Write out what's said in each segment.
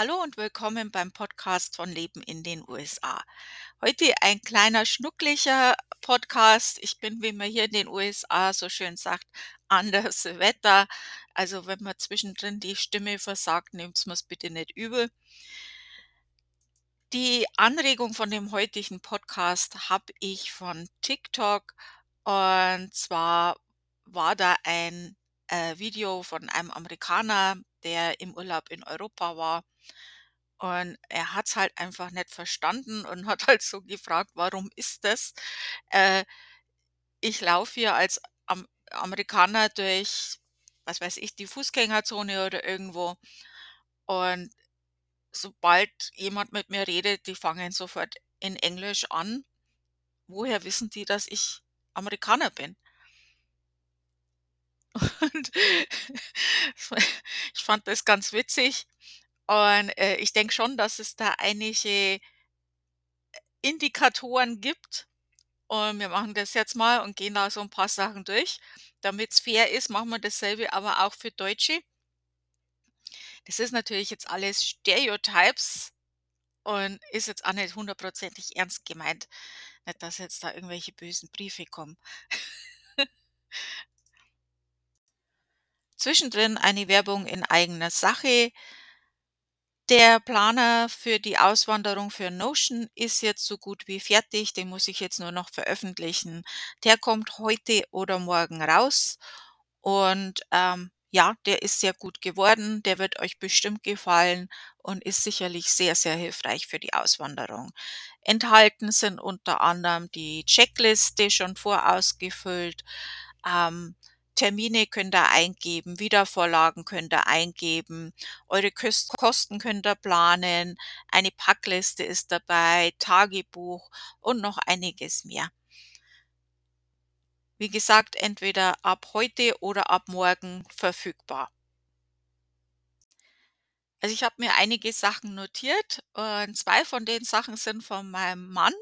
Hallo und willkommen beim Podcast von Leben in den USA. Heute ein kleiner schnucklicher Podcast. Ich bin, wie man hier in den USA so schön sagt, anders Wetter. Also wenn man zwischendrin die Stimme versagt, nehmt mir's bitte nicht übel. Die Anregung von dem heutigen Podcast habe ich von TikTok und zwar war da ein, äh, Video von einem Amerikaner, der im Urlaub in Europa war und er hat's halt einfach nicht verstanden und hat halt so gefragt: „Warum ist das?“ Äh, ich laufe hier als Am Amerikaner durch, was weiß ich, die Fußgängerzone oder irgendwo und sobald jemand mit mir redet, die fangen sofort in Englisch an. Woher wissen die, dass ich Amerikaner bin? Und ich fand das ganz witzig und, äh, ich denke schon, dass es da einige Indikatoren gibt und wir machen das jetzt mal und gehen da so 'n paar Sachen durch. Damit's fair ist, machen wir dasselbe aber auch für Deutsche. Das ist natürlich jetzt alles Stereotypes und ist jetzt auch nicht hundertprozentig ernst gemeint. Nicht, dass jetzt da irgendwelche bösen Briefe kommen. Zwischendrin eine Werbung in eigener Sache. Der Planer für die Auswanderung für Notion ist jetzt so gut wie fertig, den muss ich jetzt nur noch veröffentlichen. Der kommt heute oder morgen raus und, ähm, ja, der ist sehr gut geworden. Der wird euch bestimmt gefallen und ist sicherlich sehr, sehr hilfreich für die Auswanderung. Enthalten sind unter anderem die Checkliste schon vorausgefüllt, ähm, Termine könnt ihr eingeben, Wiedervorlagen könnt ihr eingeben, eure Kosten könnt ihr planen, eine Packliste ist dabei, Tagebuch und noch einiges mehr. Wie gesagt, entweder ab heute oder ab morgen verfügbar. Also, ich habe mir einige Sachen notiert und 2 von den Sachen sind von meinem Mann,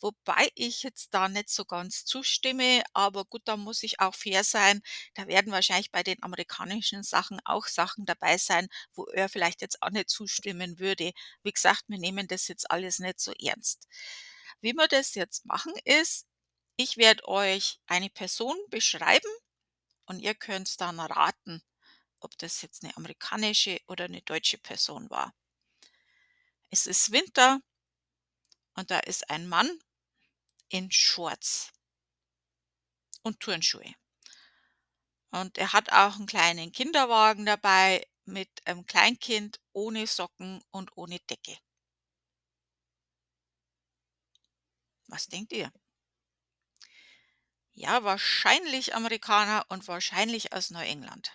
wobei ich jetzt da nicht so ganz zustimme, aber gut, da muss ich auch fair sein. Da werden wahrscheinlich bei den amerikanischen Sachen auch Sachen dabei sein, wo er vielleicht jetzt auch nicht zustimmen würde. Wie gesagt, wir nehmen das jetzt alles nicht so ernst. Wie wir das jetzt machen ist, ich werde euch eine Person beschreiben und ihr könnt's dann raten, ob das jetzt 'ne amerikanische oder 'ne deutsche Person war. Es ist Winter und da ist ein Mann in Shorts und Turnschuhe. Und er hat auch 'n kleinen Kinderwagen dabei mit 'nem Kleinkind ohne Socken und ohne Decke. Was denkt ihr? Ja, wahrscheinlich Amerikaner und wahrscheinlich aus Neuengland.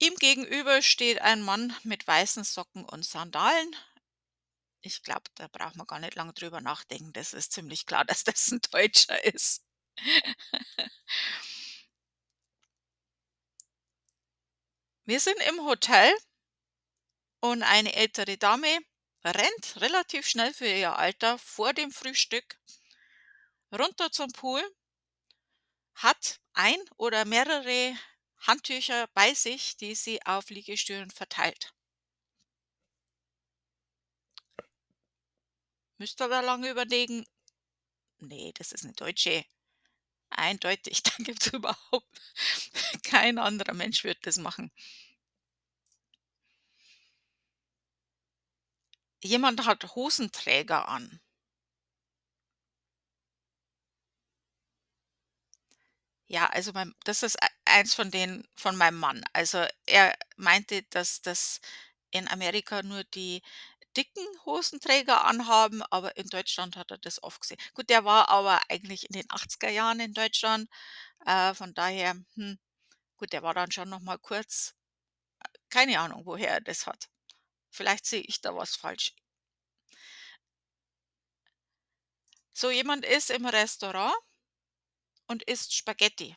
Ihm gegenüber steht ein Mann mit weißen Socken und Sandalen. Ich glaube, da braucht man gar nicht lang drüber nachdenken. Das ist ziemlich klar, dass das 'n Deutscher ist. Wir sind im Hotel und eine ältere Dame rennt relativ schnell für ihr Alter vor dem Frühstück runter zum Pool hat ein oder mehrere Handtücher bei sich, die sie auf Liegestühlen verteilt. Müsst ihr da lange überlegen. Ne, das ist 'ne Deutsche. Eindeutig, da gibt's überhaupt kein anderer Mensch würde das machen. Jemand hat Hosenträger an. Ja, also mein das ist ei eins von den von meinem Mann. Also, er meinte, dass das in Amerika nur die dicken Hosenträger anhaben, aber in Deutschland hat er das oft gesehen. Gut, der war aber eigentlich in den 80er Jahren in Deutschland, äh, von daher, hm, gut, der war dann schon noch mal kurz äh, keine Ahnung, woher er das hat. Vielleicht sehe ich da was falsch. So, jemand ist im Restaurant und isst Spaghetti.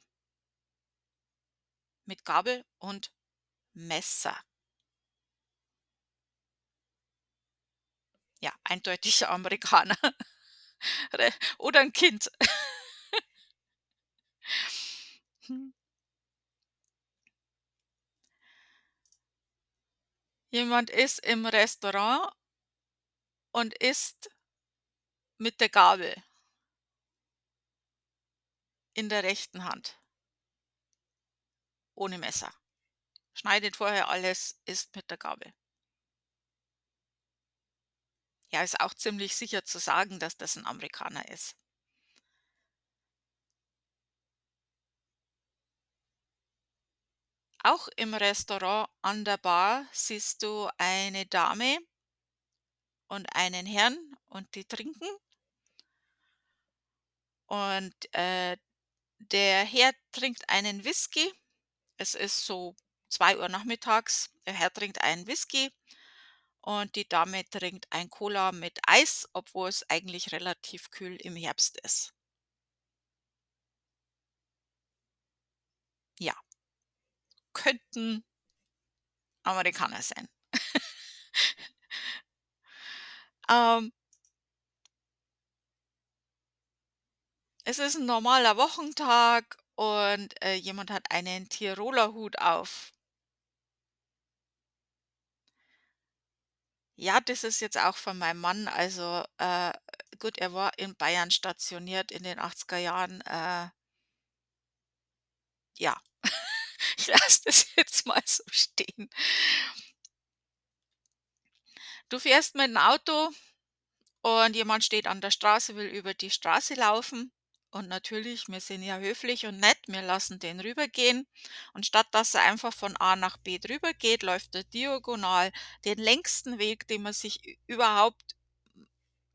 Mit Gabel und Messer. Eindeutig Amerikaner. Oder 'n Kind. Hm. Jemand ist im Restaurant und isst mit der Gabel in der rechten Hand. Ohne Messer. Schneidet vorher alles, isst mit der Gabel. Ja, ist auch ziemlich sicher zu sagen, dass das 'n Amerikaner ist. Auch im Restaurant an der Bar siehst du eine Dame und einen Herrn und die trinken. Und, äh, der Herr trinkt einen Whisky. Es ist so 2:00 nachmittags. Der Herr trinkt einen Whisky und die Dame trinkt ein Cola mit Eis, obwohl es eigentlich relativ kühl im Herbst ist. Ja. Könnten Amerikaner sein. Ähm Es ist 'n normaler Wochentag und, äh, jemand hat einen Tiroler Hut auf. Ja, das ist jetzt auch von meinem Mann. Also, äh, gut, er war in Bayern stationiert in den 80er Jahren, äh ja. Ich lasse das jetzt mal so stehen. Du fährst mit 'n Auto und jemand steht an der Straße, will über die Straße laufen und natürlich, wir sind ja höflich und nett, wir lassen den rübergehen und statt dass er einfach von A nach B drüber geht, läuft er diagonal den längsten Weg, den man sich überhaupt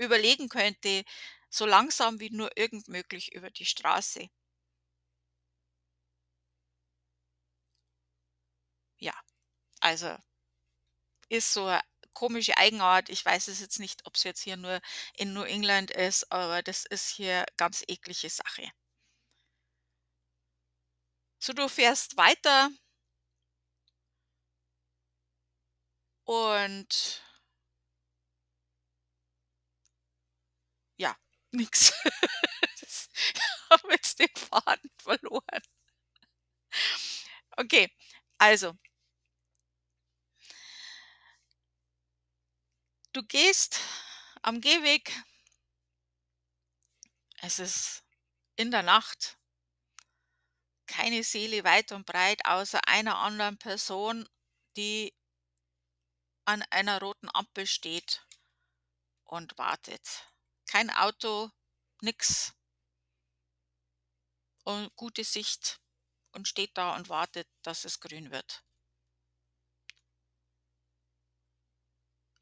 überlegen könnte, so langsam wie nur irgend möglich über die Straße. Ja, also ist so 'ne komische Eigenart. Ich weiß es jetzt nicht, ob's jetzt hier nur in New England ist, aber das ist hier ganz eklige Sache. So, du fährst weiter und ja, nix. Das habe jetzt den Faden verloren. Okay, also Du gehst am Gehweg es ist in der Nacht keine Seele weit und breit außer einer anderen Person, die an einer roten Ampel steht und wartet. Kein Auto, nix. Und gute Sicht und steht da und wartet, dass es grün wird.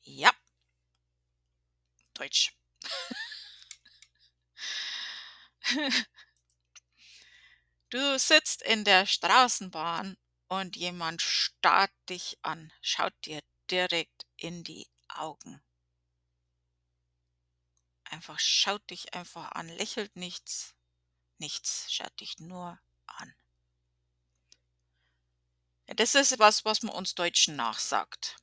Ja. Deutsch. Du sitzt in der Straßenbahn und jemand starrt dich an, schaut dir direkt in die Augen. Einfach schaut dich einfach an, lächelt nichts, nichts, schaut dich nur an. Das ist was, was man uns Deutschen nachsagt.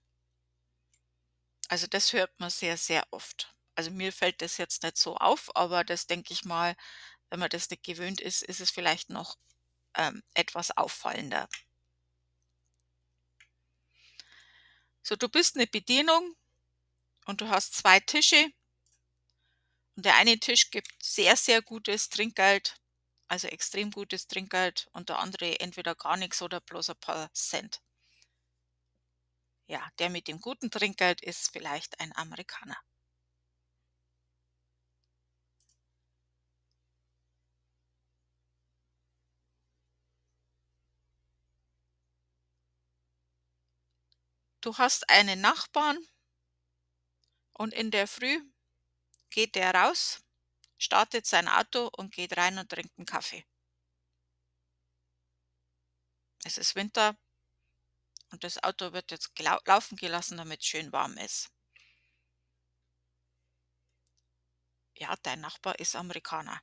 Also, das hört man sehr, sehr oft. Also, mir fällt das jetzt nicht so auf, aber das denke ich mal, wenn man das nicht gewöhnt ist, ist es vielleicht noch, ähm, etwas auffallender. So, du bist 'ne Bedienung und du hast 2 Tische. Und der eine Tisch gibt sehr, sehr gutes Trinkgeld, also extrem gutes Trinkgeld und der andere entweder gar nix oder bloß ein paar Cent. Ja, der mit dem guten Trinkgeld ist vielleicht ein Amerikaner. Du hast einen Nachbarn und in der Früh geht der raus, startet sein Auto und geht rein und trinkt 'n Kaffee. Es ist Winter und das Auto wird jetzt laufen gelassen, damit's schön warm ist. Ja, dein Nachbar ist Amerikaner.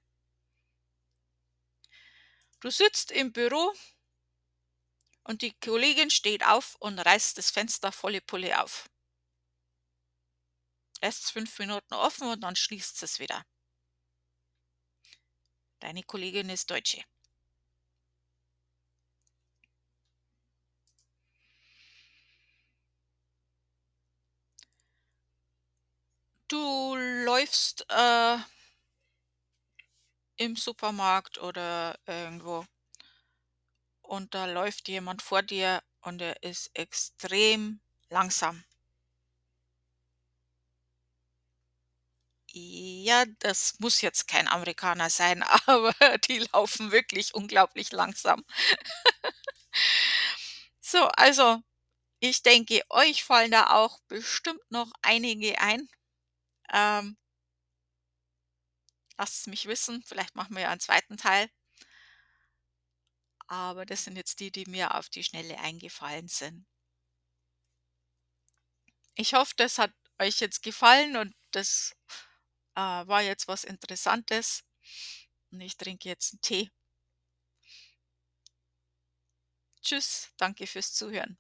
Du sitzt im Büro und die Kollegin steht auf und reißt das Fenster volle Pulle auf. Lässt es fünf Minuten offen und dann schließt es wieder. Deine Kollegin ist Deutsche. Du läufst äh, im Supermarkt oder irgendwo und da läuft jemand vor dir und er ist extrem langsam. Ja, das muss jetzt kein Amerikaner sein, aber die laufen wirklich unglaublich langsam. So, also, ich denke, euch fallen da auch bestimmt noch einige ein. Ähm lasst's mich wissen, vielleicht machen wir ja 'n zweiten Teil. Aber das sind jetzt die, die mir auf die Schnelle eingefallen sind. Ich hoffe, das hat euch jetzt gefallen und das, äh, war jetzt was Interessantes und ich trinke jetzt 'n Tee. Tschüss, danke fürs Zuhören.